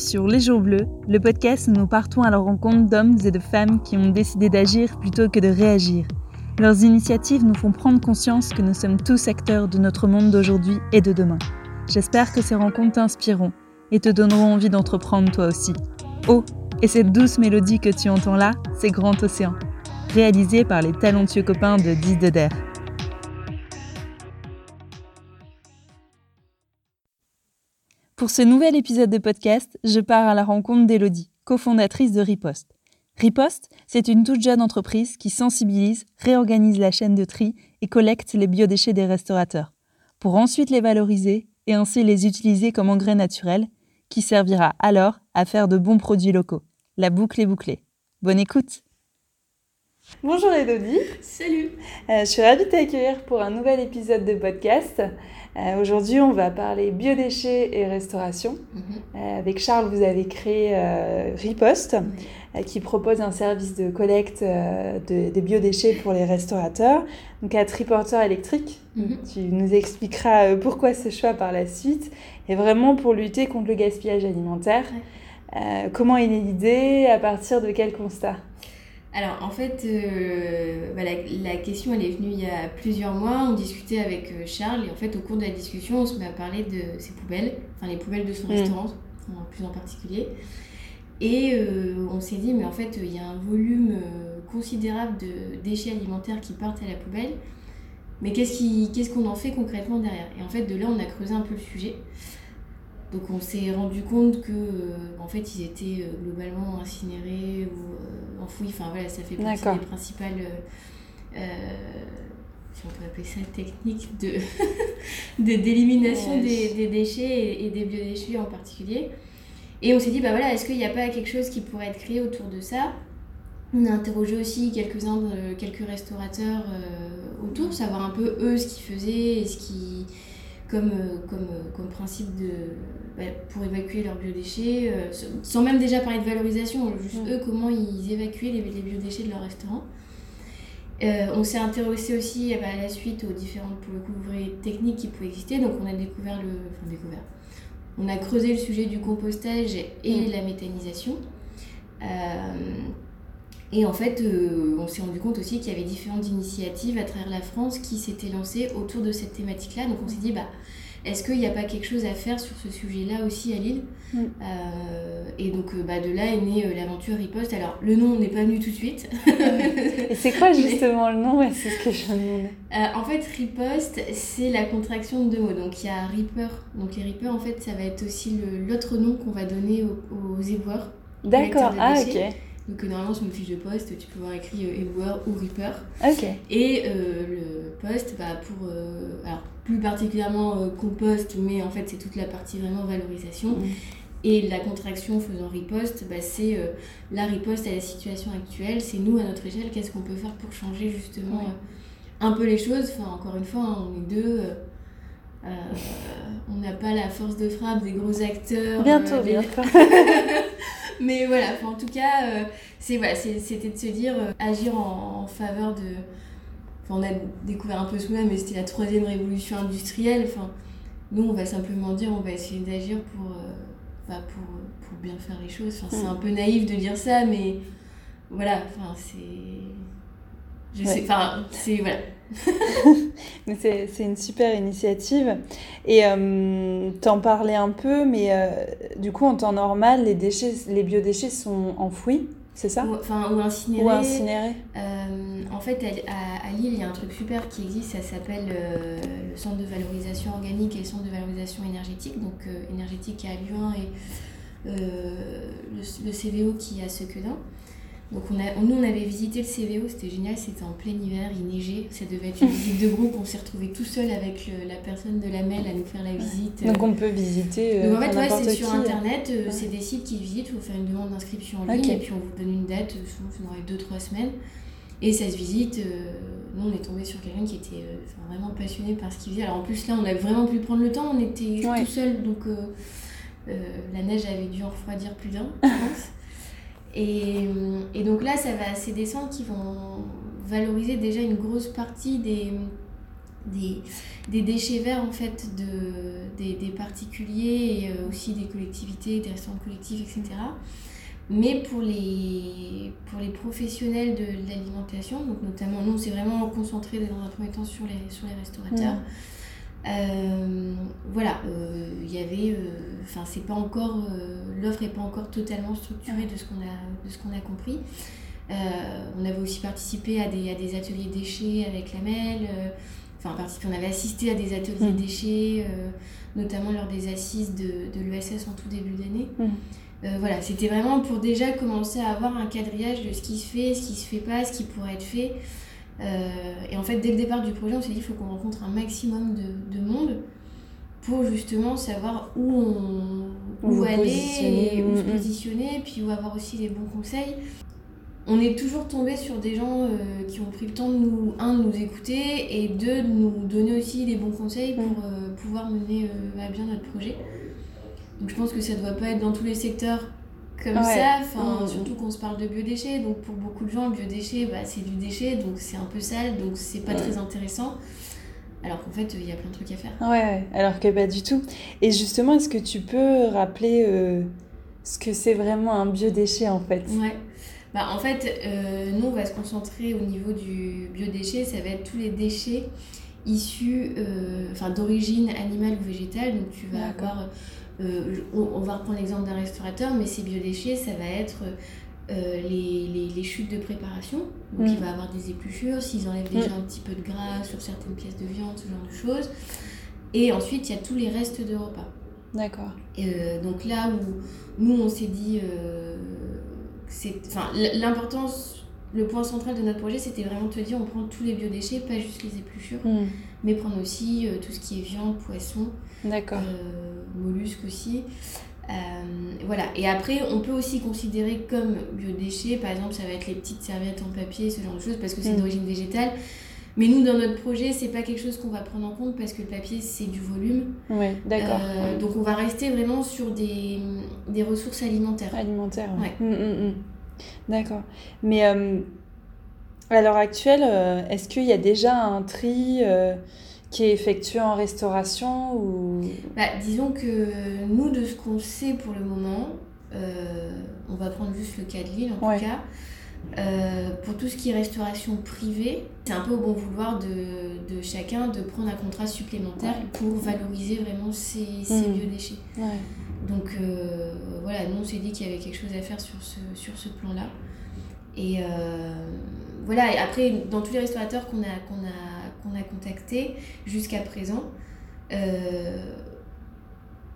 Sur Les Jours Bleus, le podcast où nous partons à la rencontre d'hommes et de femmes qui ont décidé d'agir plutôt que de réagir. Leurs initiatives nous font prendre conscience que nous sommes tous acteurs de notre monde d'aujourd'hui et de demain. J'espère que ces rencontres t'inspireront et te donneront envie d'entreprendre toi aussi. Oh, et cette douce mélodie que tu entends là, c'est Grand Océan, réalisé par les talentueux copains de Dix Pour ce nouvel épisode de podcast, je pars à la rencontre d'Elodie, cofondatrice de Riposte. Riposte, c'est une toute jeune entreprise qui sensibilise, réorganise la chaîne de tri et collecte les biodéchets des restaurateurs, pour ensuite les valoriser et ainsi les utiliser comme engrais naturel, qui servira alors à faire de bons produits locaux. La boucle est bouclée. Bonne écoute Bonjour Elodie. Salut. Euh, je suis ravie de t'accueillir pour un nouvel épisode de podcast. Euh, aujourd'hui, on va parler biodéchets et restauration. Mhm. Euh, avec Charles, vous avez créé Riposte, qui propose un service de collecte de, des biodéchets pour les restaurateurs. Donc à triporteur électrique, mhm. tu nous expliqueras pourquoi ce choix par la suite, et vraiment pour lutter contre le gaspillage alimentaire. comment est née l'idée? À partir de quel constat? Alors en fait, euh, bah, la, question elle est venue il y a plusieurs mois. On discutait avec euh, Charles et en fait au cours de la discussion, on se met à parler de ses poubelles, enfin les poubelles de son mm. restaurant, plus en particulier. Et euh, on s'est dit mais en fait il y a un volume considérable de déchets alimentaires qui partent à la poubelle. Mais qu'est-ce qu'on en fait concrètement derrière? Et en fait de là on a creusé un peu le sujet. Donc on s'est rendu compte que euh, en fait ils étaient euh, globalement incinérés ou euh, enfouis. Enfin voilà, ça fait partie des principales si on peut appeler ça technique de d'élimination des, des, déchets et, des biodéchets en particulier. Et on s'est dit bah voilà, est-ce qu'il n'y a pas quelque chose qui pourrait être créé autour de ça? On a interrogé aussi quelques-uns, quelques restaurateurs autour, savoir un peu eux ce qu'ils faisaient et ce qui, comme, comme, comme principe de, bah, pour évacuer leurs biodéchets, euh, sans même déjà parler de valorisation, juste eux, comment ils évacuaient les, les biodéchets de leur restaurant. Euh, on s'est intéressé aussi bah, à la suite aux différentes pour le techniques qui pouvaient exister. Donc on a découvert le, enfin découvert. On a creusé le sujet du compostage et la méthanisation. Euh, et en fait, on s'est rendu compte aussi qu'il y avait différentes initiatives à travers la France qui s'étaient lancées autour de cette thématique-là. Donc on s'est dit, bah, est-ce qu'il n'y a pas quelque chose à faire sur ce sujet-là aussi à Lille mm. euh, Et donc euh, bah, de là est née euh, l'aventure Riposte. Alors le nom n'est pas venu tout de suite. et c'est quoi justement le nom? C'est ce que je demande. en fait, Riposte, c'est la contraction de deux mots. Donc il y a Reaper. Donc les Reapers, en fait, ça va être aussi l'autre nom qu'on va donner aux, aux éboueurs. D'accord, ah ok. Donc normalement sur une fiche de poste, tu peux voir écrit éboueur ou Reaper. Ok. Et le poste, bah, pour... alors plus particulièrement euh, compost, mais en fait c'est toute la partie vraiment valorisation. Mm. Et la contraction faisant riposte, bah, c'est euh, la riposte à la situation actuelle, c'est nous à notre échelle, qu'est-ce qu'on peut faire pour changer justement euh, un peu les choses. Enfin, encore une fois, hein, on est deux, on n'a pas la force de frappe des gros acteurs. Bientôt, bientôt. Mais voilà, en tout cas, c'est voilà, c'était de se dire agir en faveur de on a découvert un peu ce mais c'était la troisième révolution industrielle. Enfin, nous, on va simplement dire, on va essayer d'agir pour, euh, bah, pour, pour, bien faire les choses. Enfin, c'est mm. un peu naïf de dire ça, mais voilà, enfin, c'est. Je sais, enfin, c'est. Voilà. mais c'est une super initiative. Et euh, t'en parlais un peu, mais euh, du coup, en temps normal, les, déchets, les biodéchets sont enfouis c'est ça ou, enfin, ou incinéré. Ou incinéré. Euh, en fait, à, à, Lille, il y a un truc super qui existe, ça s'appelle euh, le centre de valorisation organique et le centre de valorisation énergétique. Donc, euh, énergétique à Lyon et le, le, CVO qui est à Sequedin. Donc on a, nous, on avait visité le CVO, c'était génial, c'était en plein hiver, il neigeait, ça devait être une visite de groupe, on s'est retrouvé tout seul avec la personne de la MEL à nous faire la visite. Donc on peut visiter. Euh, Donc en fait, ouais, c'est sur internet, euh, c'est des sites qui visitent, il faut faire une demande d'inscription en ligne et puis on vous donne une date, euh, souvent c'est dans les 2-3 semaines. Et ça se visite. nous, on est tombé sur quelqu'un qui était vraiment passionné par ce qu'il faisait. Alors en plus, là, on a vraiment pu prendre le temps, on était tout seul, donc la neige avait dû en refroidir plus d'un, je pense. Et, et, donc là, ça va, c'est des centres qui vont valoriser déjà une grosse partie des, des, des, déchets verts en fait de, des, des particuliers et aussi des collectivités, des restaurants collectifs, etc. Mais pour les, pour les professionnels de, l'alimentation, donc notamment nous, c'est vraiment concentré dans un premier temps sur les, sur les restaurateurs. Euh, voilà, il y avait, enfin c'est pas encore, l'offre n'est pas encore totalement structurée de ce qu'on a, de ce qu'on a compris. on avait aussi participé à des, à des ateliers déchets avec la MEL. enfin, on avait assisté à des ateliers déchets, notamment lors des assises de, de l'ESS en tout début d'année. Euh, voilà, c'était vraiment pour déjà commencer à avoir un quadrillage de ce qui se fait, ce qui se fait pas, ce qui pourrait être fait. Euh, et en fait, dès le départ du projet, on s'est dit qu'il faut qu'on rencontre un maximum de, de, monde pour justement savoir où, on, où, aller, et où se mm, mm. positionner, puis où avoir aussi les bons conseils. On est toujours tombé sur des gens euh, qui ont pris le temps de nous, un, de nous écouter et deux, de nous donner aussi des bons conseils pour mm. pouvoir mener à bien notre projet. Donc je pense que ça ne doit pas être dans tous les secteurs comme ça, enfin, mm. surtout qu'on se parle de biodéchets. Donc pour beaucoup de gens, le biodéchet, bah, c'est du déchet, donc c'est un peu sale, donc c'est pas très intéressant. Alors qu'en fait, il y a plein de trucs à faire. Ouais, alors que pas du tout. Et justement, est-ce que tu peux rappeler euh, ce que c'est vraiment un biodéchet en fait? Ouais. Bah, en fait, euh, nous, on va se concentrer au niveau du biodéchet. Ça va être tous les déchets issus euh, d'origine animale ou végétale. Donc tu vas avoir euh, on, va reprendre l'exemple d'un restaurateur, mais ces biodéchets, ça va être euh, les, chutes de préparation. Donc il mm. va avoir des épluchures, s'ils enlèvent déjà mm. un petit peu de gras sur certaines pièces de viande, ce genre de choses. Et ensuite, il y a tous les restes de repas. D'accord. Euh, donc là où nous, on s'est dit, c'est, l'importance, le point central de notre projet, c'était vraiment de te dire, on prend tous les biodéchets, pas juste les épluchures, mm. Mais prendre aussi tout ce qui est viande, poisson. D'accord. Euh, mollusques aussi. Euh, voilà. Et après, on peut aussi considérer comme biodéchets, par exemple, ça va être les petites serviettes en papier, ce genre de choses, parce que c'est mm. d'origine végétale. Mais nous, dans notre projet, c'est pas quelque chose qu'on va prendre en compte parce que le papier, c'est du volume. Oui, d'accord. Euh, donc, on va rester vraiment sur des, des ressources alimentaires. Alimentaires, ouais. Mm, mm, d'accord. Mais à l'heure actuelle, est-ce qu'il y a déjà un tri qui est effectué en restauration ou... Bah, disons que nous, de ce qu'on sait pour le moment, euh, on va prendre juste le cas de Lille en tout cas, euh, pour tout ce qui est restauration privée, c'est un peu au bon vouloir de, de chacun de prendre un contrat supplémentaire pour valoriser vraiment ses, ses mmh. biodéchets. Donc euh, voilà, nous on s'est dit qu'il y avait quelque chose à faire sur ce, sur ce plan-là. Et voilà, et après, dans tous les restaurateurs qu'on a, qu'on a qu'on a contacté jusqu'à présent, euh,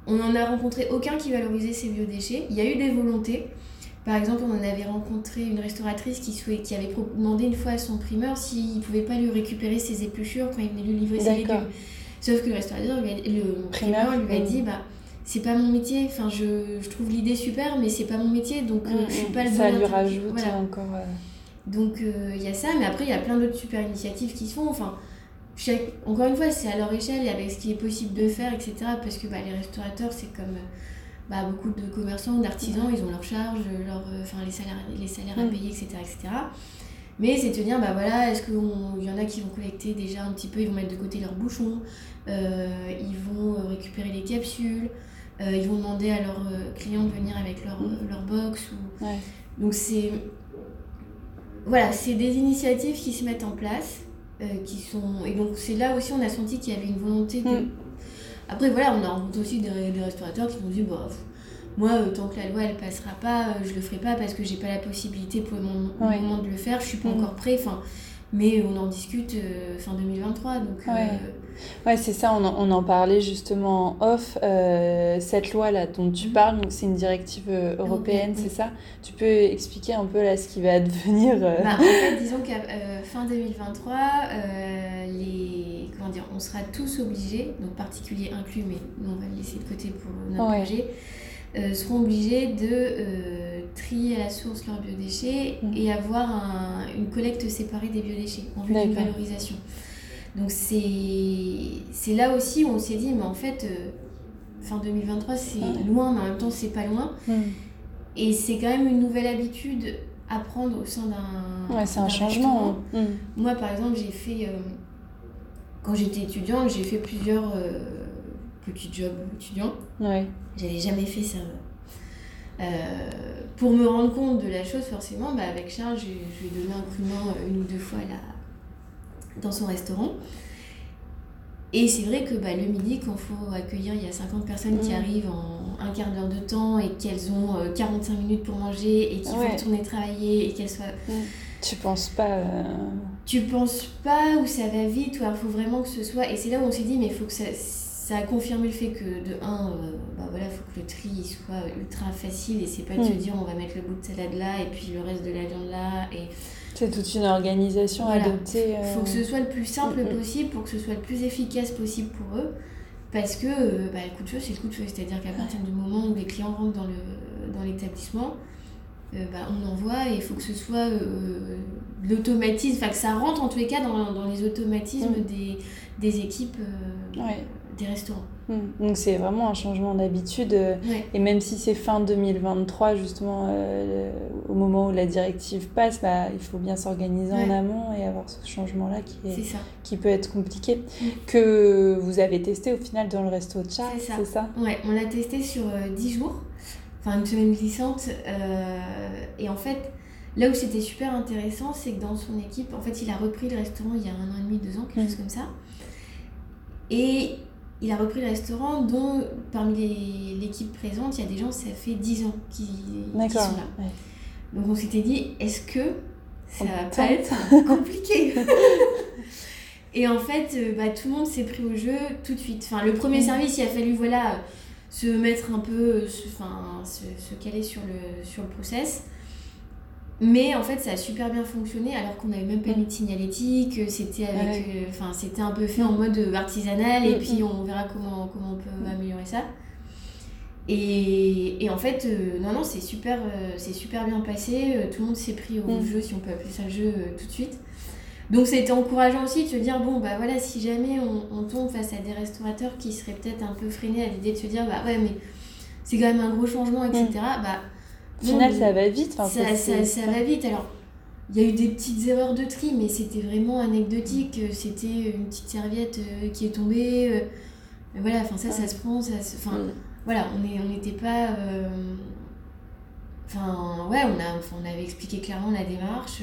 on n'en a rencontré aucun qui valorisait ces biodéchets. Il y a eu des volontés. Par exemple, on en avait rencontré une restauratrice qui, qui avait demandé une fois à son primeur s'il ne pouvait pas lui récupérer ses épluchures quand il venait lui livrer ses légumes. Sauf que le restaurateur, le primeur lui a dit bah, c'est pas mon métier. Enfin, je, je trouve l'idée super, mais c'est pas mon métier, donc euh, je suis pas le Ça lui rajoute encore. Euh, donc il y a ça, mais après il y a plein d'autres super initiatives qui se font. Enfin, encore une fois, c'est à leur échelle et avec ce qui est possible de faire, etc. Parce que bah, les restaurateurs, c'est comme euh, bah, beaucoup de commerçants, d'artisans, ils ont leurs charges, leur, euh, enfin, les salaires, les salaires à payer, etc. etc. Mais c'est te dire, bah voilà, est-ce qu'il y en a qui vont collecter déjà un petit peu, ils vont mettre de côté leurs bouchons, euh, ils vont récupérer les capsules, ils vont demander à leurs clients de venir avec leur, mm. leur box. Ou... Donc c'est... Voilà, c'est des initiatives qui se mettent en place euh, qui sont... Et donc c'est là aussi on a senti qu'il y avait une volonté de... Mm. Après voilà, on a rencontré aussi des, des restaurateurs qui nous dit, bah, moi, euh, tant que la loi elle passera pas, euh, je le ferai pas parce que j'ai pas la possibilité pour le moment, de le faire, je suis pas mm. encore prêt. Enfin, mais on en discute fin 2023. Donc, Ouais, c'est ça, on en, on en, parlait justement en off. Euh, cette loi-là dont tu mhm. parles, donc c'est une directive euh, européenne, c'est ça? Tu peux expliquer un peu là ce qui va advenir euh... bah, En fait, disons qu'à fin 2023, les, comment dire, on sera tous obligés, donc particuliers inclus, mais on va le laisser de côté pour notre projet, seront obligés de trier à la source leurs biodéchets mhm. et avoir un, une collecte séparée des biodéchets en vue d'une valorisation. Donc c'est là aussi où on s'est dit, mais en fait, euh, fin 2023, c'est loin, mais en même temps, c'est pas loin. Hmm. Et c'est quand même une nouvelle habitude à prendre au sein d'un. Ouais, c'est un changement. Hmm. Moi, par exemple, j'ai fait. Euh, quand j'étais étudiante, j'ai fait plusieurs petits jobs étudiants. Ouais. J'avais jamais fait ça. pour me rendre compte de la chose, forcément, bah, avec Charles, je, lui ai donné un coup de main une ou deux fois là, dans son restaurant. Et c'est vrai que bah, le midi, quand il faut accueillir, il y a 50 personnes qui mm. arrivent en un quart d'heure de temps et qu'elles ont 45 euh, minutes pour manger et qui vont retourner travailler et qu'elles soient... Mm. Tu penses pas... Euh, tu penses pas où ça va vite, ou il faut vraiment que ce soit... Et c'est là où on s'est dit, mais il faut que ça... Ça a confirmé le fait que de un, euh, bah voilà, faut que le tri soit ultra facile et c'est pas de se mm. dire on va mettre le bout de salade là et puis le reste de la viande là et c'est toute une organisation à adoptée. Il faut que ce soit le plus simple mm, mm. possible pour que ce soit le plus efficace possible pour eux. Parce que euh, bah, le coup de feu, c'est le coup de feu. C'est-à-dire qu'à partir du moment où les clients rentrent dans l'établissement, euh, bah, on envoie et il faut que ce soit euh, l'automatisme, enfin que ça rentre en tous les cas dans, dans les automatismes mm. des, des, équipes des restaurants. Hmm. Donc c'est vraiment un changement d'habitude. Euh, et même si c'est fin 2023, justement, euh, au moment où la directive passe, bah, il faut bien s'organiser en amont et avoir ce changement-là qui, est, qui peut être compliqué. Hmm. Que vous avez testé au final dans le resto de Charles, c'est ça, Ouais, on l'a testé sur 10 euh, jours, enfin une semaine glissante. et en fait, là où c'était super intéressant, c'est que dans son équipe, en fait, il a repris le restaurant il y a un an et demi, deux ans, quelque hmm. chose comme ça. Et il a repris le restaurant dont parmi l'équipe présente, il y a des gens, ça fait 10 ans qui, sont là. Donc on s'était dit, est-ce que ça va pas être compliqué Et en fait, euh, bah, tout le monde s'est pris au jeu tout de suite. Enfin, le premier mm. service, il a fallu voilà, se mettre un peu, enfin, se, se, caler sur le, sur le process. Mais en fait, ça a super bien fonctionné alors qu'on n'avait même pas mis de signalétique. C'était avec, euh, enfin, c'était un peu fait en mode artisanal et mm, puis mm. on verra comment, comment on peut améliorer ça. Et, et en fait, euh, non, non, c'est super, euh, c'est super bien passé. tout le monde s'est pris au mm. jeu, si on peut appeler ça jeu, tout de suite. Donc c'était encourageant aussi de se dire, bon, bah voilà, si jamais on, on tombe face à des restaurateurs qui seraient peut-être un peu freinés à l'idée de se dire, bah ouais, mais c'est quand même un gros changement, etc., bah au final, ça va vite. ça, ça, ça, va vite. Alors, il y a eu des petites erreurs de tri, mais c'était vraiment anecdotique. C'était une petite serviette euh, qui est tombée. Euh, voilà, enfin, ça, ça se prend. Ça Enfin, mm. voilà, on n'était pas. Euh, enfin, ouais, on, a, on avait expliqué clairement la démarche.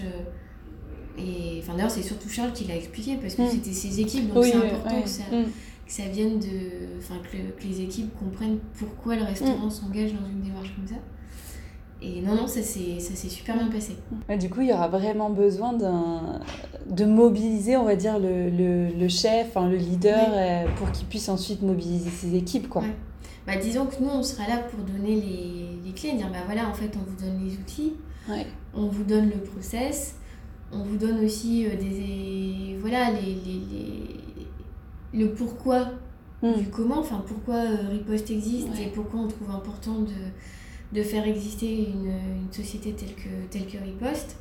et enfin, d'ailleurs, c'est surtout Charles qui l'a expliqué parce que mm. c'était ses équipes, donc c'est important que, ça, mm. que ça vienne de. Enfin, que, que, les équipes comprennent pourquoi le restaurant s'engage dans une démarche comme ça. Et non, non, ça s'est super bien passé. du coup, il y aura vraiment besoin de mobiliser, on va dire, le, le, le chef, le leader, euh, pour qu'il puisse ensuite mobiliser ses équipes. Quoi. Bah, disons que nous, on sera là pour donner les, les clés, dire bah voilà, en fait, on vous donne les outils, on vous donne le process, on vous donne aussi euh, des. Voilà, les, les, les le pourquoi hmm. du comment, enfin, pourquoi euh, Riposte existe et pourquoi on trouve important de de faire exister une, une, société telle que, telle que Riposte.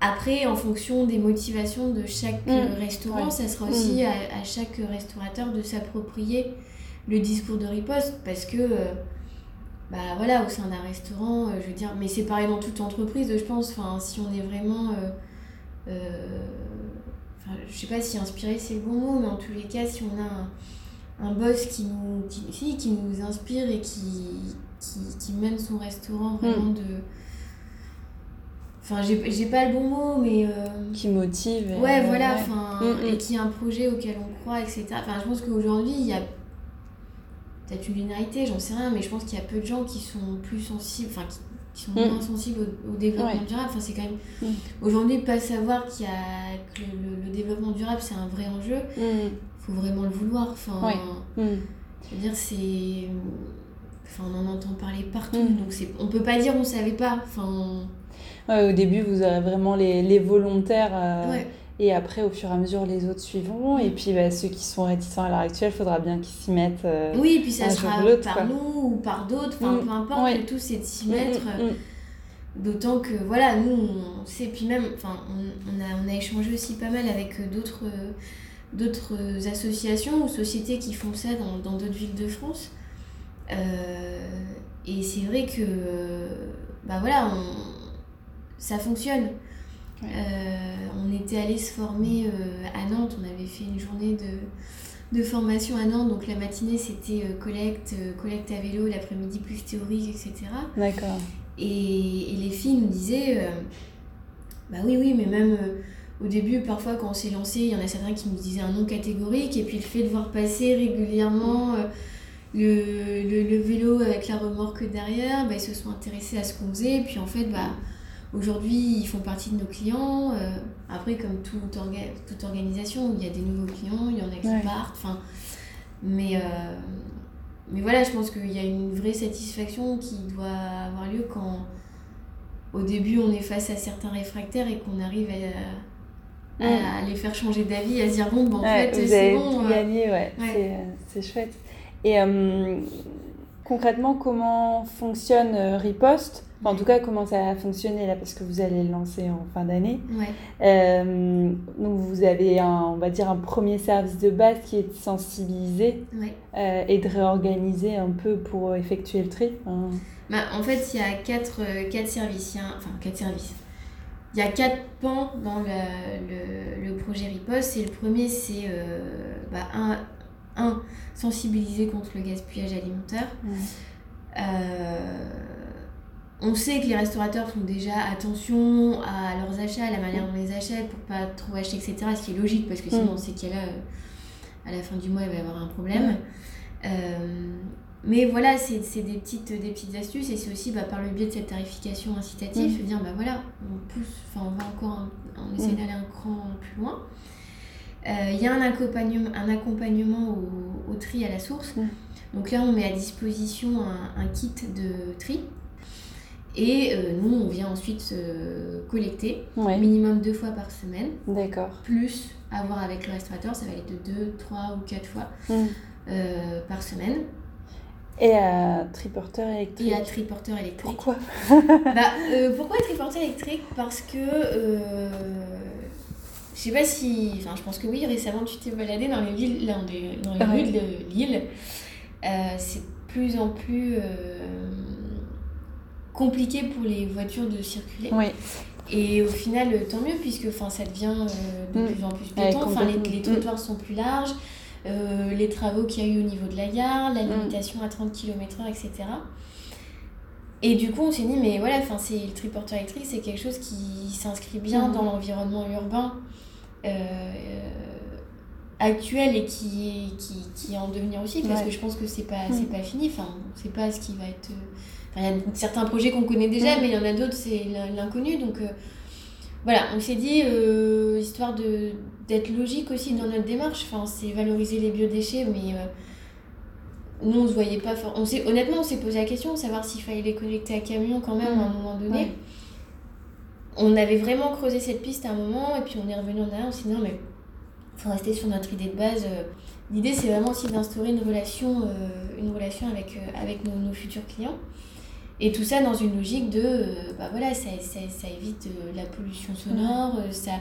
Après, en fonction des motivations de chaque mm. restaurant, ça sera aussi mm. à, à, chaque restaurateur de s'approprier le discours de riposte parce que, euh, bah voilà, au sein d'un restaurant, euh, je veux dire, mais c'est pareil dans toute entreprise, je pense, enfin, si on est vraiment. Euh, enfin, je sais pas si inspiré c'est le bon mot, mais en tous les cas, si on a un, un boss qui nous, qui, qui nous inspire et qui, qui, qui mène son restaurant hmm. vraiment de. Enfin, j'ai pas le bon mot, mais. Euh, qui motive. Ouais, voilà, enfin. Hmm, et hmm. qui a un projet auquel on croit, etc. Enfin, je pense qu'aujourd'hui, il y a peut-être une linéarité, j'en sais rien, mais je pense qu'il y a peu de gens qui sont plus sensibles, enfin, qui, sont moins sensibles au, développement durable. Enfin, c'est quand même. Aujourd'hui, pas savoir qu'il y a que le, le, développement durable, c'est un vrai enjeu, il faut vraiment le vouloir. Enfin. Je veux dire, c'est Enfin, on en entend parler partout, mm. donc c'est, on peut pas dire on savait pas. Enfin... au début, vous aurez vraiment les, les volontaires. Euh, et après, au fur et à mesure, les autres suivront. Et puis, bah, ceux qui sont réticents à l'heure actuelle, il faudra bien qu'ils s'y mettent. Euh, oui, et puis ça sera par nous ou par d'autres. Enfin, mm. peu importe, le tout, c'est de s'y mm, mettre. D'autant que, voilà, nous, on sait. Puis même, enfin, on, on, a, on a échangé aussi pas mal avec euh, d'autres, d'autres associations ou sociétés qui font ça dans, dans d'autres villes de France. Euh, et c'est vrai que bah voilà, ça fonctionne. on était allé se former à Nantes, on avait fait une journée de, de formation à Nantes, donc la matinée c'était collecte, collecte à vélo, l'après-midi plus théorique, etc. D'accord. Et, et, les filles nous disaient, bah oui, oui, mais même au début, parfois, quand on s'est lancé, il y en a certains qui nous disaient un nom catégorique, et puis le fait de voir passer régulièrement euh, le, le, vélo avec la remorque derrière, bah, ils se sont intéressés à ce qu'on faisait, et puis en fait, bah, aujourd'hui, ils font partie de nos clients. Euh, après, comme toute, toute organisation, il y a des nouveaux clients, il y en a qui partent, enfin, mais, euh, mais voilà, je pense qu'il y a une vraie satisfaction qui doit avoir lieu quand au début on est face à certains réfractaires et qu'on arrive à à les faire changer d'avis, à se dire bon, bon en fait, c'est bon. Tout gagné, ouais, c'est chouette. Et euh, concrètement, comment fonctionne euh, Riposte? En tout cas, comment ça a fonctionné là Parce que vous allez le lancer en fin d'année. Ouais. Euh, donc, vous avez, un, on va dire, un premier service de base qui est de sensibiliser et de réorganiser un peu pour effectuer le tri. Bah, en fait, il y a quatre, quatre services. enfin, quatre services il y a quatre pans dans le, le, projet Riposte. Et le premier, c'est euh, bah, un, un, sensibiliser contre le gaspillage alimentaire. Euh, on sait que les restaurateurs font déjà attention à leurs achats, à la manière dont on les achètent pour pas trop acheter, etc. Ce qui est logique parce que sinon on sait qu'il y a là, à la fin du mois, il va y avoir un problème. Euh, mais voilà, c'est des petites, des petites astuces et c'est aussi bah, par le biais de cette tarification incitative, mm. dire bah voilà, on pousse, enfin on va encore, on essaie mm. d'aller un cran plus loin. Euh, il y a un accompagnement, un accompagnement au, au, tri à la source. Mm. Donc là, on met à disposition un, un kit de tri. Et euh, nous, on vient ensuite collecter, minimum deux fois par semaine. D'accord. Plus avoir avec le restaurateur, ça va être de deux, trois ou quatre fois euh, par semaine. Et à triporteur électrique. Et à triporteur électrique. Pourquoi bah, euh, Pourquoi triporteur électrique? Parce que. Euh, je sais pas si. Enfin, je pense que oui, récemment tu t'es baladé dans les, villes, dans les, dans les rues de Lille. Euh, c'est de plus en plus euh, compliqué pour les voitures de circuler. Oui. Et au final, tant mieux, puisque ça devient de mm. plus en plus béton. Enfin, les, les, trottoirs sont plus larges. Euh, les travaux qu'il y a eu au niveau de la gare, la mm. limitation à 30 km/h, etc. Et du coup, on s'est dit, mais voilà, c'est le triporteur électrique, c'est quelque chose qui s'inscrit bien mm. dans l'environnement urbain euh, actuel et qui, qui, qui, est en devenir aussi, parce que je pense que c'est pas, mm. pas fini, enfin, c'est pas ce qui va être. il y a certains projets qu'on connaît déjà, mais il y en a d'autres, c'est l'inconnu, donc. Euh, voilà, on s'est dit, euh, histoire de, d'être logique aussi dans notre démarche, enfin, c'est valoriser les biodéchets, mais euh, nous, on se voyait pas. On honnêtement, on s'est posé la question de savoir s'il fallait les connecter à camion quand même à un mmh. moment donné. On avait vraiment creusé cette piste à un moment, et puis on est revenu en arrière, on s'est dit non, mais il faut rester sur notre idée de base. Euh. L'idée, c'est vraiment aussi d'instaurer une relation, une relation avec, avec nos futurs clients. Et tout ça dans une logique de, euh, bah voilà, ça, ça, ça évite euh, la pollution sonore, euh, ça...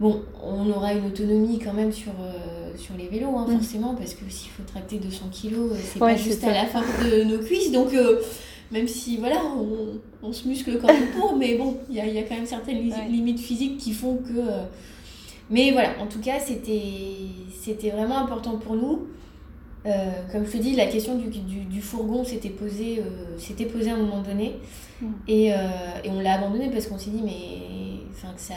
Bon, on aura une autonomie quand même sur, sur les vélos, hein, forcément, parce que s'il faut tracter 200 kilos, c'est pas juste à la fin de nos cuisses, donc même si, voilà, on, on, se muscle quand même pour, mais bon, il y a, y a, quand même certaines limites physiques qui font que... Mais voilà, en tout cas, c'était vraiment important pour nous. Euh, comme je te dis, la question du, du, du fourgon s'était posée, euh, posée à un moment donné. Mm. Et, euh, et, on l'a abandonné parce qu'on s'est dit, mais enfin, que ça.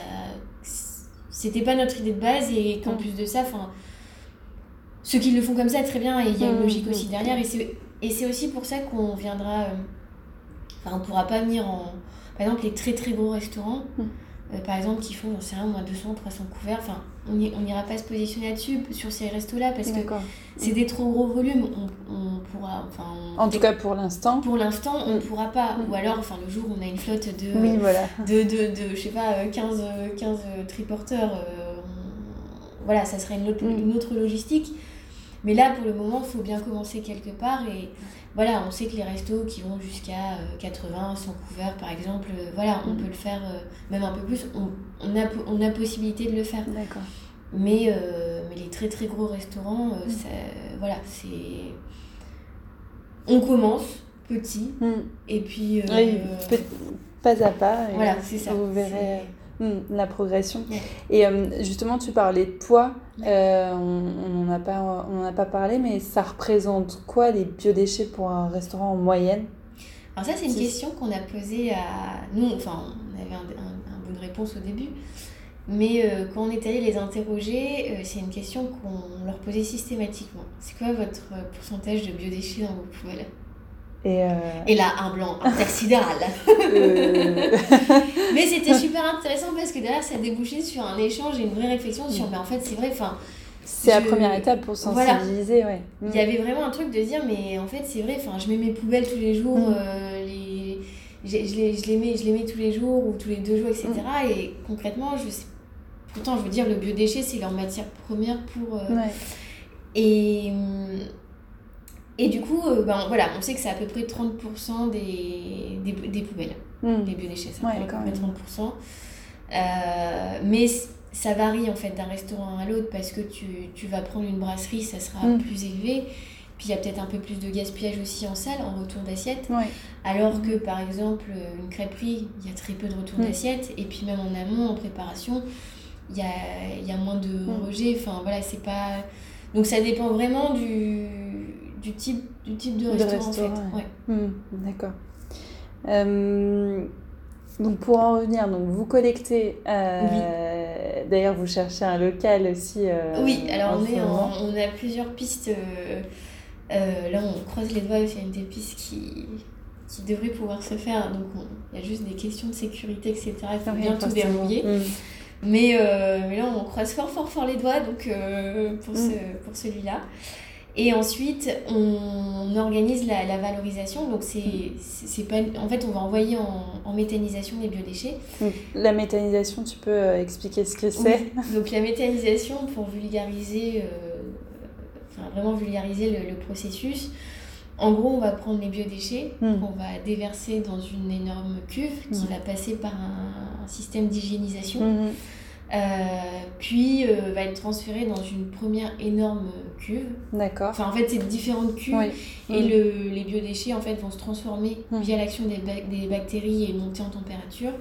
C'était pas notre idée de base et qu'en mm. plus de ça, enfin. Ceux qui le font comme ça, très bien, et il y a une mm, logique aussi derrière. Et c'est aussi pour ça qu'on viendra. Enfin, on pourra pas venir en. Par exemple, les très très gros restaurants. Euh, par exemple, qui font, j'en sais rien, moins 200, 300 couverts. Enfin, on n'ira pas se positionner là-dessus, sur ces restos-là, parce que c'est des trop gros volumes. On, on pourra. Enfin, en tout cas, pour l'instant. Pour l'instant, on ne mm. pourra pas. Mm. Ou alors, enfin, le jour où on a une flotte de. Oui, voilà. De, de, de, je sais pas, 15, 15 triporteurs, euh, voilà, ça serait une autre, mm. une autre logistique. Mais là, pour le moment, il faut bien commencer quelque part. Et voilà, on sait que les restos qui vont jusqu'à 80, euh, 100 couverts par exemple, euh, voilà, on mm. peut le faire euh, même un peu plus, on, on, a, on a possibilité de le faire. D'accord. Mais, mais les très très gros restaurants, mm. voilà, c'est. On commence petit, mm. et puis. pas à pas, voilà, c'est ça. Vous verrez Hmm, la progression. Et euh, justement, tu parlais de poids. Euh, on n'en a, pas, on a pas parlé, mais ça représente quoi les biodéchets pour un restaurant en moyenne? Alors ça, c'est une question qu'on a posée à... Nous, enfin, on avait un, un, bonne réponse au début. Mais euh, quand on est allé les interroger, c'est une question qu'on leur posait systématiquement. C'est quoi votre pourcentage de biodéchets dans vos poubelles et, euh... et, là, un blanc intersidéral. Euh. mais c'était super intéressant parce que derrière, ça a débouché sur un échange et une vraie réflexion sur, ben, en fait, c'est vrai, enfin... C'est la première étape pour sensibiliser, ouais. Il y avait vraiment un truc de dire, mais en fait, c'est vrai, enfin, je mets mes poubelles tous les jours, mm. euh, les... Je, je, les, je, les mets, je les mets tous les jours ou tous les deux jours, etc. Mm. Et concrètement, je sais... Pourtant, je veux dire, le biodéchet, c'est leur matière première pour... Ouais. Et... Et du coup, euh, ben, voilà, on sait que c'est à peu près 30% des, des, des, poubelles, mmh. des biodéchets, ça ouais, à peu près 30%. Euh, mais ça varie en fait d'un restaurant à l'autre parce que tu, tu, vas prendre une brasserie, ça sera mmh. plus élevé. Puis il y a peut-être un peu plus de gaspillage aussi en salle, en retour d'assiette. Ouais. Alors que par exemple, une crêperie, il y a très peu de retour mmh. d'assiette. Et puis même en amont, en préparation, il y a, y a moins de rejets. Enfin voilà, c'est pas. Donc ça dépend vraiment du du type, du type de, restaurant, en fait. Ouais. Mmh, D'accord. Euh, donc pour en revenir, donc vous collectez. Euh, oui. D'ailleurs, vous cherchez un local aussi. Euh, oui, alors on, est on a plusieurs pistes. là, on croise les doigts, il y a une des pistes qui, qui devrait pouvoir se faire. Donc il y a juste des questions de sécurité, etc. Il faut bien tout verrouiller. Mmh. Mais, mais, là, on croise fort, fort, fort les doigts donc, pour, mmh. ce, pour celui-là. Et ensuite, on organise la, la valorisation. Donc, c'est pas. En fait, on va envoyer en, en méthanisation les biodéchets. La méthanisation, tu peux euh, expliquer ce que c'est? Oui. Donc, la méthanisation, pour vulgariser, euh, enfin, vraiment vulgariser le, le, processus, en gros, on va prendre les biodéchets, mmh. on va déverser dans une énorme cuve qui mmh. va passer par un, un système d'hygiénisation. Mmh. Euh, puis euh, va être transféré dans une première énorme cuve. D'accord. Enfin, en fait, c'est différentes cuves. Oui. Et mmh. le, les biodéchets en fait, vont se transformer mmh. via l'action des, des, bactéries et monter en température.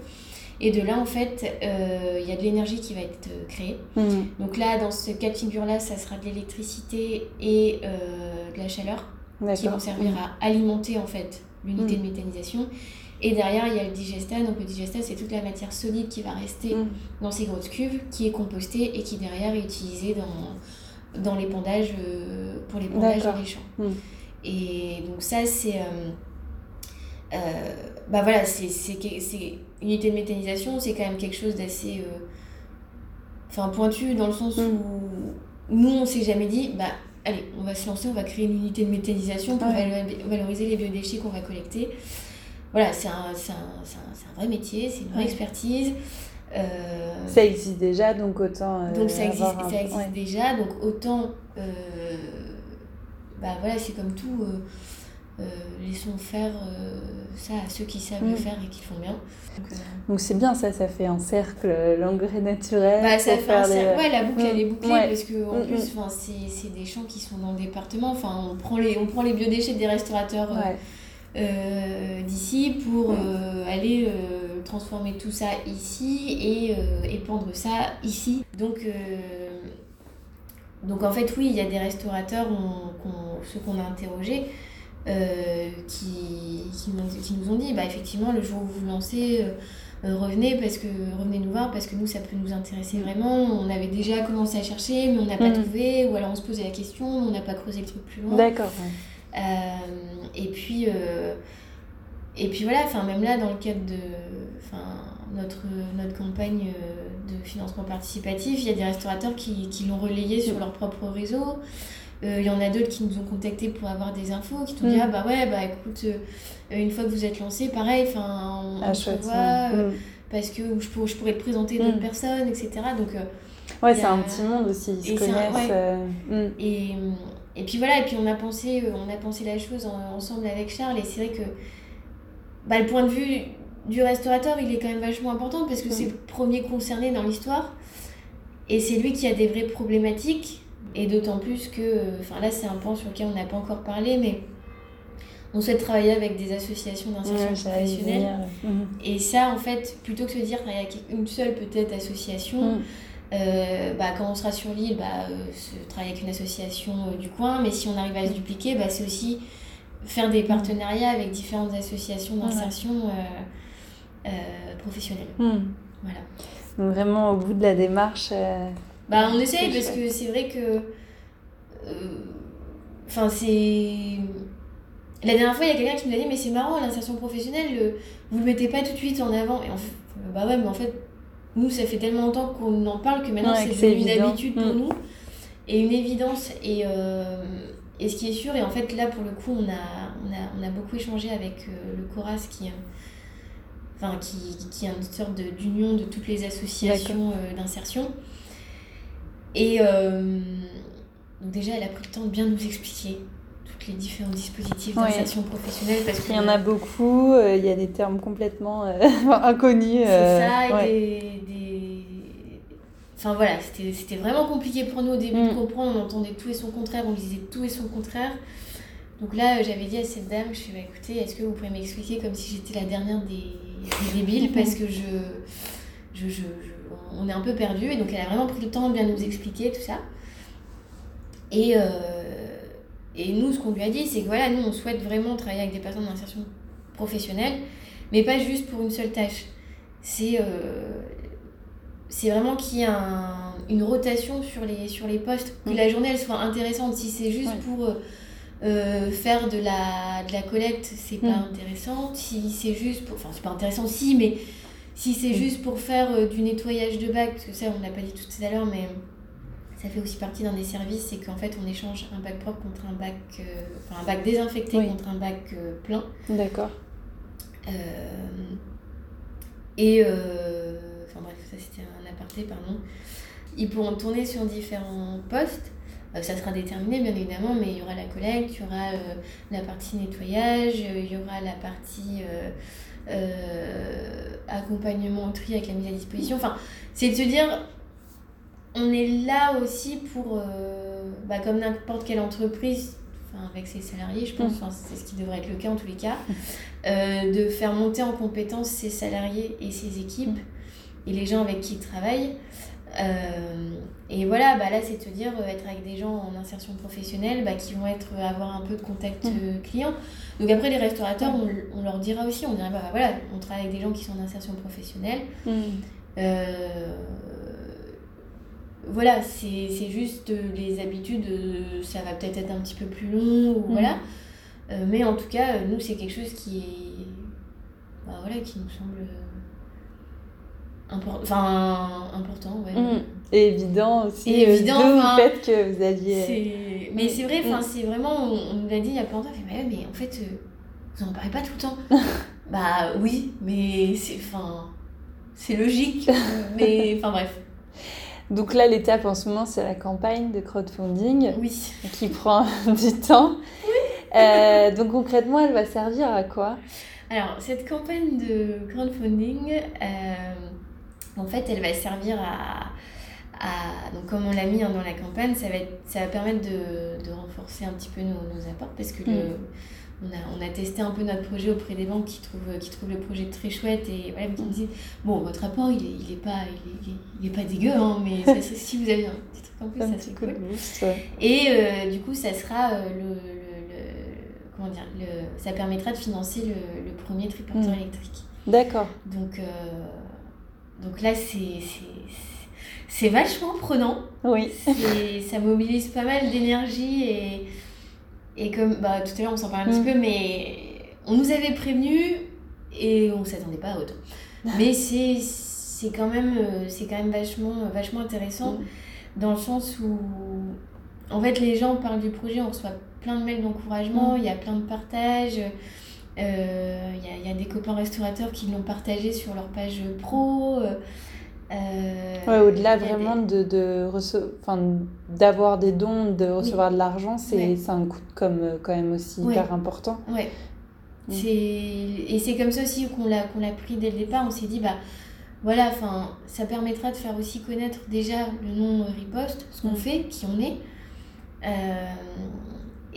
Et de là, en fait, il euh, y a de l'énergie qui va être créée. Mmh. Donc là, dans ce cas de figure-là, ça sera de l'électricité et de la chaleur qui vont servir à alimenter en fait l'unité de méthanisation. Et derrière, il y a le digestat. Donc, le digestat, c'est toute la matière solide qui va rester mmh. dans ces grosses cuves, qui est compostée et qui derrière est utilisée dans, dans l'épandage, euh, pour l'épandage les champs. Mmh. Et donc, ça, c'est. Euh, euh, bah voilà, c'est une unité de méthanisation, c'est quand même quelque chose d'assez. Euh, enfin, pointu dans le sens mmh. où nous, on s'est jamais dit, bah allez, on va se lancer, on va créer une unité de méthanisation pour ouais. valoriser les biodéchets qu'on va collecter voilà, c'est un, un, un, vrai métier, c'est une vraie expertise. Euh, ça existe déjà, donc autant. Euh, donc ça existe, un... ça existe ouais. déjà, donc autant. Euh, bah voilà, c'est comme tout. Laissons faire ça à ceux qui savent mm. le faire et qui font bien. Donc c'est bien ça, ça fait un cercle, l'engrais naturel. Bah, ça fait un cercle. Ouais, la boucle mm. elle est bouclée ouais. parce que en mm. plus, c'est des champs qui sont dans le département. Enfin, on prend les, on prend les biodéchets des restaurateurs. Ouais d'ici pour euh, aller euh, transformer tout ça ici et épandre ça ici. Donc, donc en fait, oui, il y a des restaurateurs, on, on, ceux qu'on a interrogés, qui, qui, qui, nous ont dit, bah, effectivement, le jour où vous lancez, revenez parce que revenez nous voir parce que nous ça peut nous intéresser vraiment on avait déjà commencé à chercher mais on n'a pas mmh. trouvé ou alors on se posait la question on n'a pas creusé le truc plus loin d'accord ouais. Euh, et puis euh, et puis voilà, enfin même là dans le cadre de notre, notre campagne euh, de financement participatif, il y a des restaurateurs qui, qui l'ont relayé sur leur propre réseau. Il euh, y en a d'autres qui nous ont contactés pour avoir des infos, qui t'ont mm. dit ah bah ouais bah écoute euh, une fois que vous êtes lancé pareil enfin on, ah, on se voit mm. parce que je, pour, je pourrais te présenter d'autres mm. personnes etc donc ouais c'est un petit monde aussi ils se connaissent ouais. et et puis voilà, et puis on a pensé, euh, on a pensé la chose en, ensemble avec Charles, et c'est vrai que bah, le point de vue du restaurateur, il est quand même vachement important parce que c'est le premier concerné dans l'histoire, et c'est lui qui a des vraies problématiques, et d'autant plus que, enfin là c'est un point sur lequel on n'a pas encore parlé, mais on souhaite travailler avec des associations d'insertion professionnelle. Mhm. Et ça, en fait, plutôt que de se dire travailler avec une seule peut-être association, mhm. Euh, bah, quand on sera sur l'île, bah, euh, travailler avec une association euh, du coin. Mais si on arrive à se dupliquer, bah, c'est aussi faire des partenariats avec différentes associations d'insertion professionnelle. Mhm. Voilà. Donc vraiment au bout de la démarche. bah, on essaye parce que c'est vrai que. Enfin, c'est la dernière fois, il y a quelqu'un qui nous a dit Mais c'est marrant, l'insertion professionnelle, vous vous le mettez pas tout de suite en avant. Et en fait, bah ouais, mais en fait, nous, ça fait tellement longtemps qu'on en parle que maintenant, c'est une habitude pour mm. nous et une évidence. Et, euh, et ce qui est sûr, et en fait, là, pour le coup, on a, on a, on a beaucoup échangé avec euh, le CORAS qui. Enfin, qui, qui est une sorte d'union de, toutes les associations euh, d'insertion. Et donc déjà, elle a pris le temps de bien nous expliquer les différents dispositifs d'insertion professionnelle. Parce qu'il y en a beaucoup, euh, il y a des termes complètement euh, inconnus. C'est euh, ça, et des, Enfin voilà, c'était vraiment compliqué pour nous au début de mm. comprendre, on entendait tout et son contraire, on disait tout et son contraire. Donc là, j'avais dit à cette dame, je suis bah, écoutez, est-ce que vous pouvez m'expliquer comme si j'étais la dernière des, des débiles Parce que je, je, je, on est un peu perdu Et donc elle a vraiment pris le temps de bien nous expliquer tout ça. Et, et nous, ce qu'on lui a dit, c'est que voilà, nous, on souhaite vraiment travailler avec des personnes d'insertion professionnelle, mais pas juste pour une seule tâche. C'est euh, c'est vraiment qu'il y ait une rotation sur les, sur les postes, que mm. la journée, elle soit intéressante. Si c'est juste pour euh, euh, faire de la, de la collecte, c'est pas mm. intéressant. Si c'est juste pour... Enfin, c'est pas intéressant aussi, mais si c'est mm. juste pour faire du nettoyage de bac, parce que ça, on l'a pas dit tout à l'heure, mais ça fait aussi partie d'un des services, c'est qu'en fait on échange un bac propre contre un bac, euh, enfin un bac désinfecté contre un bac euh, plein. D'accord. Euh, et enfin bref, ça c'était un aparté, pardon. Ils pourront tourner sur différents postes. ça sera déterminé bien évidemment, mais il y aura la collecte, il y aura la partie nettoyage, il y aura la partie accompagnement au tri avec la mise à disposition. Enfin, c'est de se dire on est là aussi pour, euh, bah, comme n'importe quelle entreprise, avec ses salariés, je pense, mm. c'est ce qui devrait être le cas en tous les cas, euh, de faire monter en compétence ses salariés et ses équipes et les gens avec qui ils travaillent. Euh, et voilà, bah là, c'est te dire être avec des gens en insertion professionnelle bah, qui vont être, avoir un peu de contact mm. client. Donc après, les restaurateurs, on, leur dira aussi, on dira, bah, voilà, on travaille avec des gens qui sont en insertion professionnelle. Mm voilà, c'est juste les habitudes, euh, ça va peut-être être un petit peu plus long, ou mm. voilà. Euh, mais en tout cas, nous, c'est quelque chose qui est. Bah, voilà, qui nous semble. enfin, important, ouais. Mm. Et évident aussi. Et évident, le fait que vous aviez. Mais c'est vrai, enfin, mm. c'est vraiment. On, nous l'a dit il y a pas longtemps, mais, mais en fait, euh, vous n'en parlez pas tout le temps. bah oui, mais c'est. Enfin. C'est logique. mais. Enfin, bref. Donc là, l'étape en ce moment, c'est la campagne de crowdfunding oui. qui prend du temps. Oui. Euh, donc concrètement, elle va servir à quoi? Alors, cette campagne de crowdfunding, euh, en fait, elle va servir à... à donc comme on l'a mis hein, dans la campagne, ça va, ça va permettre de, de renforcer un petit peu nos, nos apports parce que le mm. on a, on a, testé un peu notre projet auprès des banques qui trouvent, qui trouvent le projet très chouette et voilà, qui me disent bon votre rapport il est, il est pas il est, il est pas dégueu hein, mais ça, si vous avez un petit truc en plus ça serait cool. et euh, du coup ça sera euh, le, le, comment dire le, ça permettra de financer le, le premier triporteur mm. électrique. D'accord. Donc euh, donc là c'est c'est vachement prenant oui ça mobilise pas mal d'énergie et et comme bah, tout à l'heure on s'en parlait un petit mm. peu, mais on nous avait prévenu et on s'attendait pas à autant. mais c'est c'est quand même euh, c'est quand même vachement vachement intéressant mm. dans le sens où en fait les gens parlent du projet, on reçoit plein de mails d'encouragement, mm. il y a plein de partages. Euh, il y, a, y, a, des copains restaurateurs qui l'ont partagé sur leur page pro. Euh, euh, au-delà vraiment de, de d'avoir des dons, de recevoir de l'argent, c'est un coût comme, euh, quand même aussi hyper important. Ouais. Mm. Et c'est comme ça aussi qu'on l'a l'a pris dès le départ. On s'est dit, bah voilà, ça permettra de faire aussi connaître déjà le nom Riposte, ce qu'on mm. fait, qui on est. Euh,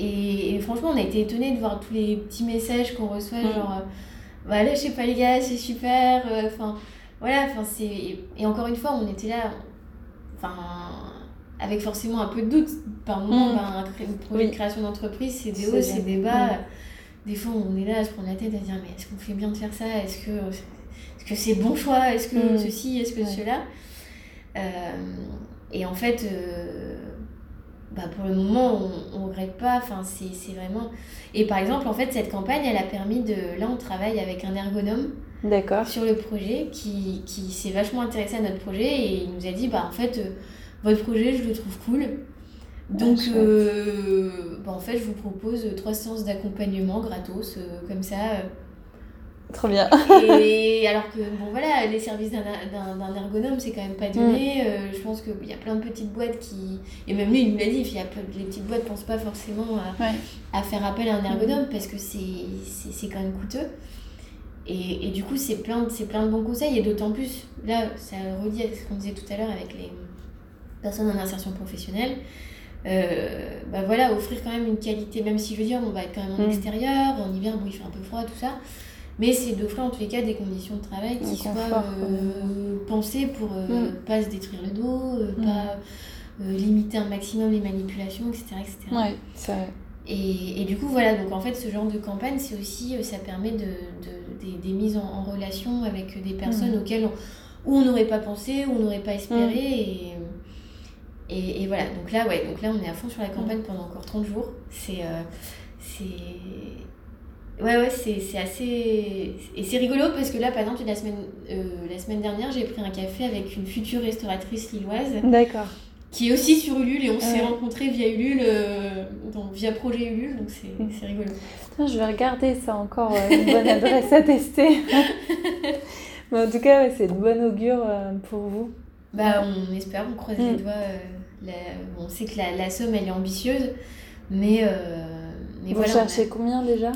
et, franchement, on a été étonnés de voir tous les petits messages qu'on reçoit, Mm. genre, bah, là, je sais pas les gars, c'est super. euh, voilà, enfin, c'est. Et encore une fois, on était là, enfin, avec forcément un peu de doute. Par moment, Mm. ben, un cré- un projet Oui. de création d'entreprise, c'est des hauts, c'est des bas. Mm. Des fois, on est là à se prendre la tête à dire, mais est-ce qu'on fait bien de faire ça? Est-ce que est-ce que c'est le bon choix? Est-ce que Mm. ceci? Est-ce que Ouais. cela? Euh, Et en fait. euh, bah pour le moment, on, on regrette pas. Enfin, c'est vraiment. Et par exemple, en fait, cette campagne, elle a permis de. Là, on travaille avec un ergonome. Sur le projet qui, qui s'est vachement intéressé à notre projet et il nous a dit bah en fait, euh, votre projet, je le trouve cool. Donc, Ah, euh, bah, en fait, je vous propose trois séances d'accompagnement gratos, euh, comme ça. Trop bien. Et alors que, bon voilà, les services d'un ergonome, c'est quand même pas donné. Euh, je pense qu'il y a plein de petites boîtes qui. Et même lui, il nous l'a dit, il y a plein- les petites boîtes pensent pas forcément à, Ouais. à faire appel à un ergonome parce que c'est quand même coûteux. Et, et du coup, c'est plein, de- plein de bons conseils. Et d'autant plus, là, ça redit à ce qu'on disait tout à l'heure avec les personnes en insertion professionnelle. Euh, bah voilà, offrir quand même une qualité, même si je veux dire, on va être quand même en Mm. extérieur, en hiver, bon, il fait un peu froid, tout ça. Mais c'est d'offrir en tous les cas des conditions de travail qui soient euh, pensées pour euh, Mm. pas se détruire le dos, euh, Mm. pas limiter un maximum les manipulations, etc. etc. Ouais, c'est vrai. Et, et du coup, voilà, donc en fait, ce genre de campagne, c'est aussi, euh, ça permet de, de- des, des mises en, en relation avec des personnes Mhm. auxquelles on, où on n'aurait pas pensé, où on n'aurait pas espéré. Mhm. Et, et, et voilà, donc là, ouais, donc là, on est à fond sur la campagne pendant encore 30 jours. C'est. euh, c'est... Ouais, ouais, c'est, c'est assez. Et c'est rigolo parce que là, par exemple, la semaine, euh, la semaine dernière, j'ai pris un café avec une future restauratrice lilloise D'accord. Qui est aussi sur Ulule et on s'est Ouais. rencontrés via Ulule, euh, donc via projet Ulule, donc c'est, Mm. rigolo. Je vais regarder ça encore, euh, une bonne adresse à tester. Mais en tout cas, ouais, c'est de bon augure euh, pour vous. Bah, on espère, on croise les Mm. doigts. euh, la- on sait que la, la somme, elle est ambitieuse, mais, mais vous voilà. cherchez on, a- combien déjà?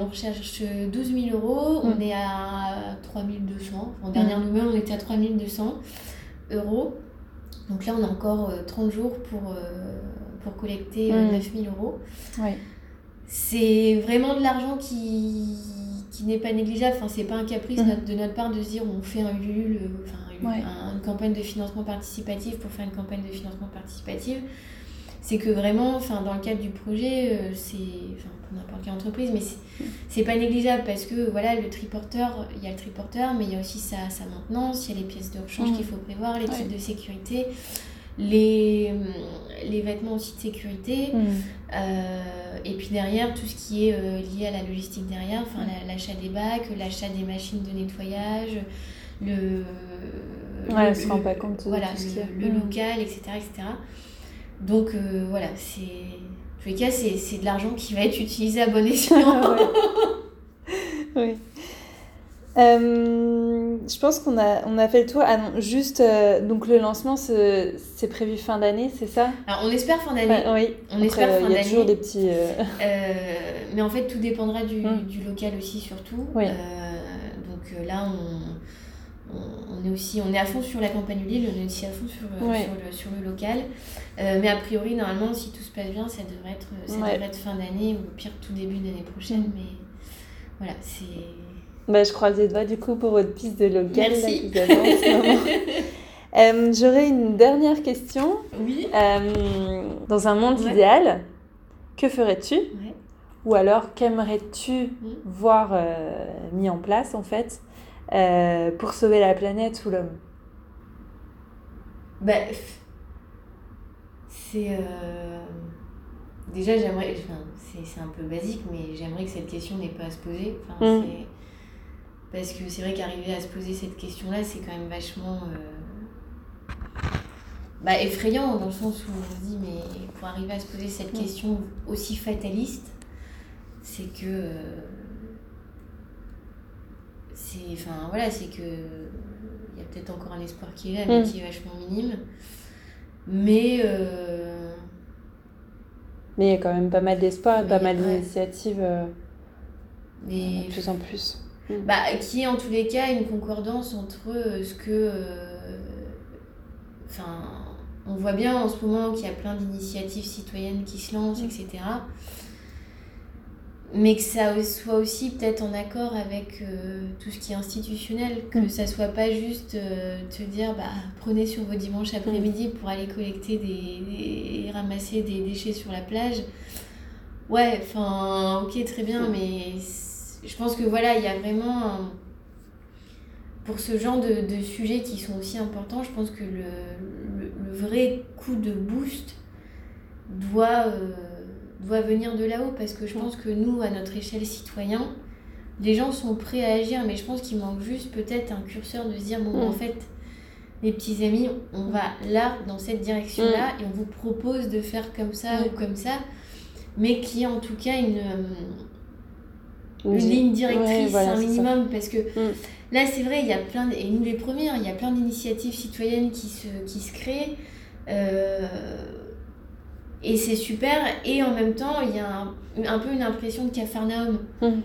On recherche 12 000 euros, on Mm. est à 3200. En dernière nouvelle, on était à 3200 euros. Donc là, on a encore euh, 30 jours pour, euh, pour collecter euh, Mm. 9 000 euros. Oui. C'est vraiment de l'argent qui, qui n'est pas négligeable. Enfin, c'est pas un caprice notre- de notre part de se dire on fait un euh, enfin, une, Ouais. un- une campagne de financement participatif pour faire une campagne de financement participatif. C'est que vraiment, enfin, dans le cadre du projet, euh, c'est, enfin, pour n'importe quelle entreprise, mais c'est, pas négligeable parce que voilà, le triporteur, il y a le triporteur, mais il y a aussi sa, sa maintenance, il y a les pièces de rechange qu'il faut prévoir, les Ouais. types de sécurité, les, les vêtements aussi de sécurité. Hmm. Euh, et puis derrière, tout ce qui est euh, lié à la logistique derrière, enfin la- l'achat des bacs, l'achat des machines de nettoyage, le. Ouais, le- elle se rend le- pas compte Voilà, tout ce le, le local, etc. etc. Donc euh, voilà, c'est. En tous les cas, c'est c'est de l'argent qui va être utilisé à bon escient. Ouais. oui. Euh, je pense qu'on a, on a fait le tour. Ah non, juste, euh, donc le lancement, c'est prévu fin d'année, c'est ça? Alors on espère fin d'année. Oui. On espère fin Il y a d'année. toujours des petits. mais en fait, tout dépendra du, Mm. du local aussi, surtout. Oui. Donc là, on, on, est aussi on est à fond sur la campagne Lille, on est aussi à fond sur, euh, sur, le, sur le local. Euh, mais a priori, normalement, si tout se passe bien, ça devrait être, ça Ouais. devrait être fin d'année ou au pire tout début d'année prochaine. Mais voilà, c'est. Bah, je croise les doigts du coup pour votre piste de local Merci. en ce moment. Euh, J'aurais une dernière question. oui. Euh, dans un monde Ouais. idéal, que ferais-tu? Ou alors, qu'aimerais-tu voir euh, mis en place en fait? Euh, pour sauver la planète ou l'homme Bah, c'est. euh, Déjà, j'aimerais. Enfin, c'est un peu basique, mais j'aimerais que cette question n'ait pas à se poser. Enfin, Mm. Parce que c'est vrai qu'arriver à se poser cette question-là, c'est quand même vachement. euh, Bah, effrayant dans le sens où on se dit, mais pour arriver à se poser cette Mm. question aussi fataliste, c'est que. euh, C'est. Enfin, voilà, c'est que. Il y a peut-être encore un espoir qui est là, mais qui est vachement minime. Mais. euh, Mais il y a quand même pas mal d'espoir pas mal d'initiatives euh, mais de plus en plus. Bah, qui est en tous les cas une concordance entre euh, ce que. euh, Enfin, on voit bien en ce moment qu'il y a plein d'initiatives citoyennes qui se lancent, etc. Mais que ça soit aussi peut-être en accord avec euh, tout ce qui est institutionnel, que mm. ça soit pas juste euh, te dire bah, prenez sur vos dimanches après-midi pour aller collecter des, et ramasser des déchets sur la plage. Ouais, enfin, ok, très bien, mm. mais je pense que voilà, il y a vraiment pour ce genre de, de, sujets qui sont aussi importants, je pense que le, le, vrai coup de boost doit, euh, doit venir de là-haut parce que je pense que nous, à notre échelle citoyen, les gens sont prêts à agir, mais je pense qu'il manque juste peut-être un curseur de se dire bon, en mm. fait, les petits amis, on va là, dans cette direction-là, mm. et on vous propose de faire comme ça mm. ou comme ça, mais qui en tout cas une, une ligne directrice, un minimum, parce que Là, c'est vrai, il y a plein, et nous les premières, il y a plein d'initiatives citoyennes qui se, qui se créent. Euh, et c'est super. Et en même temps, il y a un, peu une impression de cafarnaum. Hum.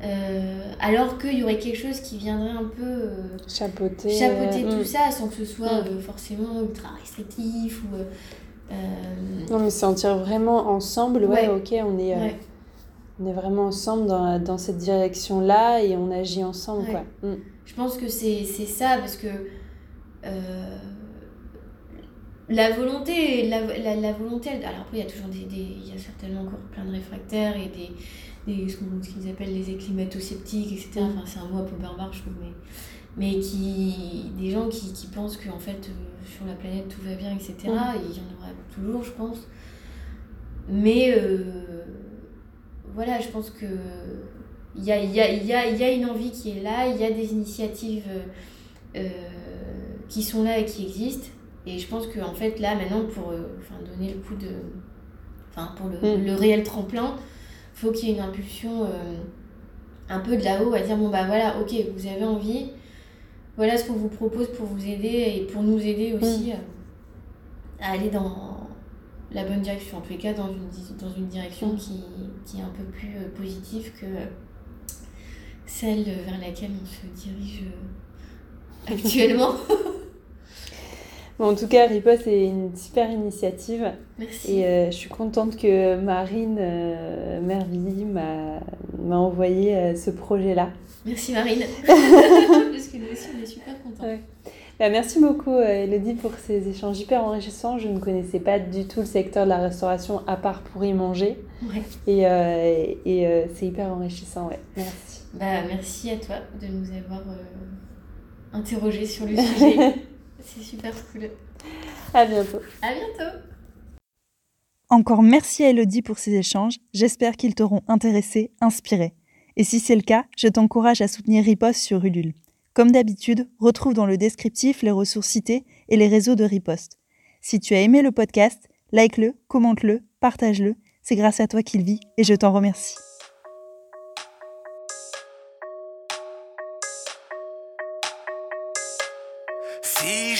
Euh, alors qu'il y aurait quelque chose qui viendrait un peu euh, chapeauter, chapeauter tout hum. ça sans que ce soit hum. forcément ultra restrictif. Ou, Non, mais sentir vraiment ensemble, ouais, ok, on est on est vraiment ensemble dans, dans cette direction-là et on agit ensemble. Quoi. Je pense que c'est ça parce que euh, la volonté, la, la, la, volonté, alors après il y a toujours des, des, il y a certainement encore plein de réfractaires et des, des ce qu'ils appellent les éclimato-sceptiques, etc. Mm. Enfin c'est un mot un peu barbare je trouve, mais, mais qui, des gens qui, qui pensent qu'en fait euh, sur la planète tout va bien, etc. Mm. Et il y en aura toujours je pense. Mais euh, voilà, je pense que il y a, y, a, y, a, y a, une envie qui est là, il y a des initiatives euh, qui sont là et qui existent. Et je pense qu'en en fait, là, maintenant, pour euh, donner le coup de. Enfin, pour le, mm. le réel tremplin, faut qu'il y ait une impulsion euh, un peu de là-haut à dire bon, bah voilà, ok, vous avez envie, voilà ce qu'on vous propose pour vous aider et pour nous aider aussi mm. à aller dans, la bonne direction, en tous les cas dans une, dans une direction mm. qui, qui est un peu plus euh, positive que celle vers laquelle on se dirige euh, actuellement. Bon, en tout cas, Riposte est une super initiative. Merci. Et euh, je suis contente que Marine euh, Mervilly m'a envoyé ce projet-là. Merci Marine. Parce que nous aussi, on est super contents. Bah, merci beaucoup euh, Elodie pour ces échanges hyper enrichissants. Je ne connaissais pas du tout le secteur de la restauration à part pour y manger. Et, euh, et euh, c'est hyper enrichissant. Ouais. Merci. Bah, merci à toi de nous avoir interrogés sur le sujet. c'est super cool. À bientôt. À bientôt. Encore merci à Elodie pour ces échanges. J'espère qu'ils t'auront intéressé, inspiré. Et si c'est le cas, je t'encourage à soutenir Riposte sur Ulule. Comme d'habitude, retrouve dans le descriptif les ressources citées et les réseaux de riposte. Si tu as aimé le podcast, like-le, commente-le, partage-le. C'est grâce à toi qu'il vit et je t'en remercie.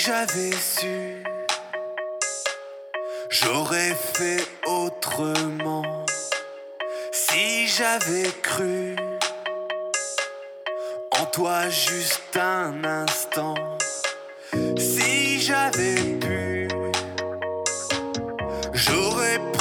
J'avais su, j'aurais fait autrement. Si j'avais cru en toi juste un instant. Si j'avais pu, j'aurais pris